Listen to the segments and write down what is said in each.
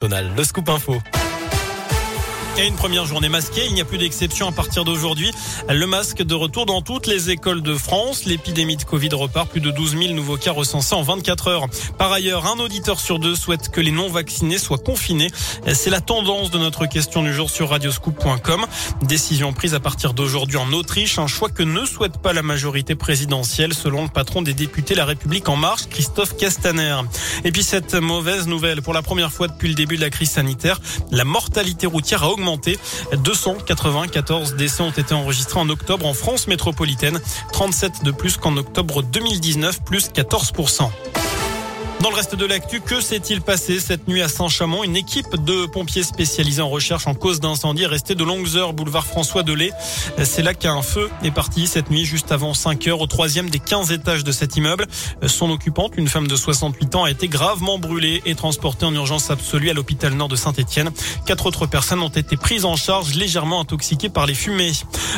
Donald, le scoop info. Et une première journée masquée, il n'y a plus d'exception à partir d'aujourd'hui. Le masque de retour dans toutes les écoles de France. L'épidémie de Covid repart. Plus de 12 000 nouveaux cas recensés en 24 heures. Par ailleurs, un auditeur sur deux souhaite que les non-vaccinés soient confinés. C'est la tendance de notre question du jour sur radioscoop.com. Décision prise à partir d'aujourd'hui en Autriche. Un choix que ne souhaite pas la majorité présidentielle selon le patron des députés La République en marche, Christophe Castaner. Et puis cette mauvaise nouvelle. Pour la première fois depuis le début de la crise sanitaire, la mortalité routière a augmenté augmenté. 294 décès ont été enregistrés en octobre en France métropolitaine, 37 de plus qu'en octobre 2019, plus 14%. Dans le reste de l'actu, que s'est-il passé cette nuit à Saint-Chamond? Une équipe de pompiers spécialisés en recherche en cause d'incendie est restée de longues heures boulevard François Delay. C'est là qu'un feu est parti cette nuit juste avant 5 heures au troisième des 15 étages de cet immeuble. Son occupante, une femme de 68 ans, a été gravement brûlée et transportée en urgence absolue à l'hôpital nord de Saint-Etienne. Quatre autres personnes ont été prises en charge légèrement intoxiquées par les fumées.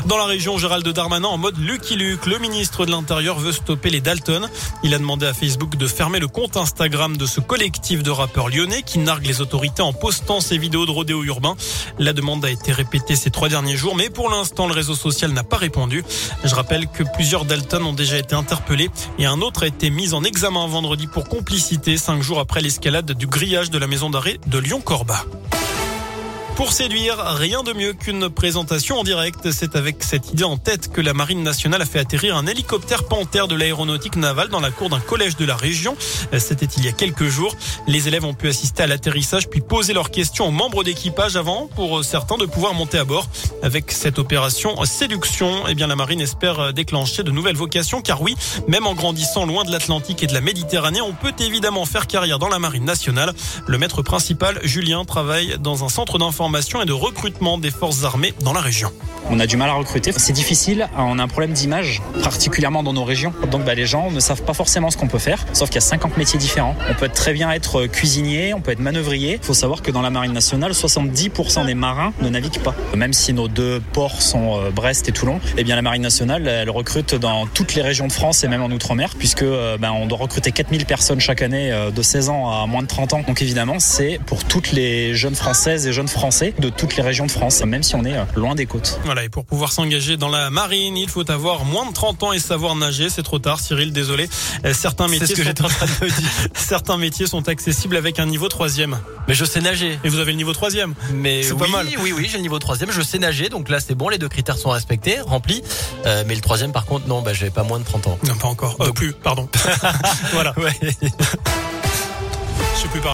Dans la région, Gérald Darmanin en mode Lucky Luke, le ministre de l'Intérieur veut stopper les Dalton. Il a demandé à Facebook de fermer le compte de ce collectif de rappeurs lyonnais qui nargue les autorités en postant ses vidéos de rodéo urbain. La demande a été répétée ces trois derniers jours, mais pour l'instant, le réseau social n'a pas répondu. Je rappelle que plusieurs Dalton ont déjà été interpellés et un autre a été mis en examen vendredi pour complicité cinq jours après l'escalade du grillage de la maison d'arrêt de Lyon-Corba. Pour séduire, rien de mieux qu'une présentation en direct. C'est avec cette idée en tête que la Marine nationale a fait atterrir un hélicoptère Panthère de l'aéronautique navale dans la cour d'un collège de la région. C'était il y a quelques jours. Les élèves ont pu assister à l'atterrissage puis poser leurs questions aux membres d'équipage avant, pour certains, de pouvoir monter à bord. Avec cette opération séduction, eh bien, la Marine espère déclencher de nouvelles vocations car oui, même en grandissant loin de l'Atlantique et de la Méditerranée, on peut évidemment faire carrière dans la Marine nationale. Le maître principal, Julien, travaille dans un centre et de recrutement des forces armées dans la région. On a du mal à recruter, c'est difficile, on a un problème d'image, particulièrement dans nos régions. Donc bah, les gens ne savent pas forcément ce qu'on peut faire, sauf qu'il y a 50 métiers différents. On peut très bien être cuisinier, on peut être manœuvrier. Il faut savoir que dans la marine nationale, 70% des marins ne naviguent pas. Même si nos deux ports sont euh, Brest et Toulon, eh bien la marine nationale, elle recrute dans toutes les régions de France et même en Outre-mer, puisque euh, ben, on doit recruter 4000 personnes chaque année euh, de 16 ans à moins de 30 ans. Donc évidemment, c'est pour toutes les jeunes françaises et jeunes français de toutes les régions de France, même si on est euh, loin des côtes. Voilà, et pour pouvoir s'engager dans la marine, il faut avoir moins de 30 ans et savoir nager. C'est trop tard, Cyril, désolé. Euh, certains métiers, ce que sont... en train de dire. Certains métiers sont accessibles avec un niveau troisième. Mais je sais nager. Et vous avez le niveau troisième. Mais c'est oui, pas mal. Oui, oui, j'ai le niveau troisième. Je sais nager, donc là c'est bon, les deux critères sont respectés, remplis. Euh, mais le troisième, par contre, non, bah, j'ai pas moins de 30 ans. Non, pas encore. Euh, plus, pardon. voilà. Ouais.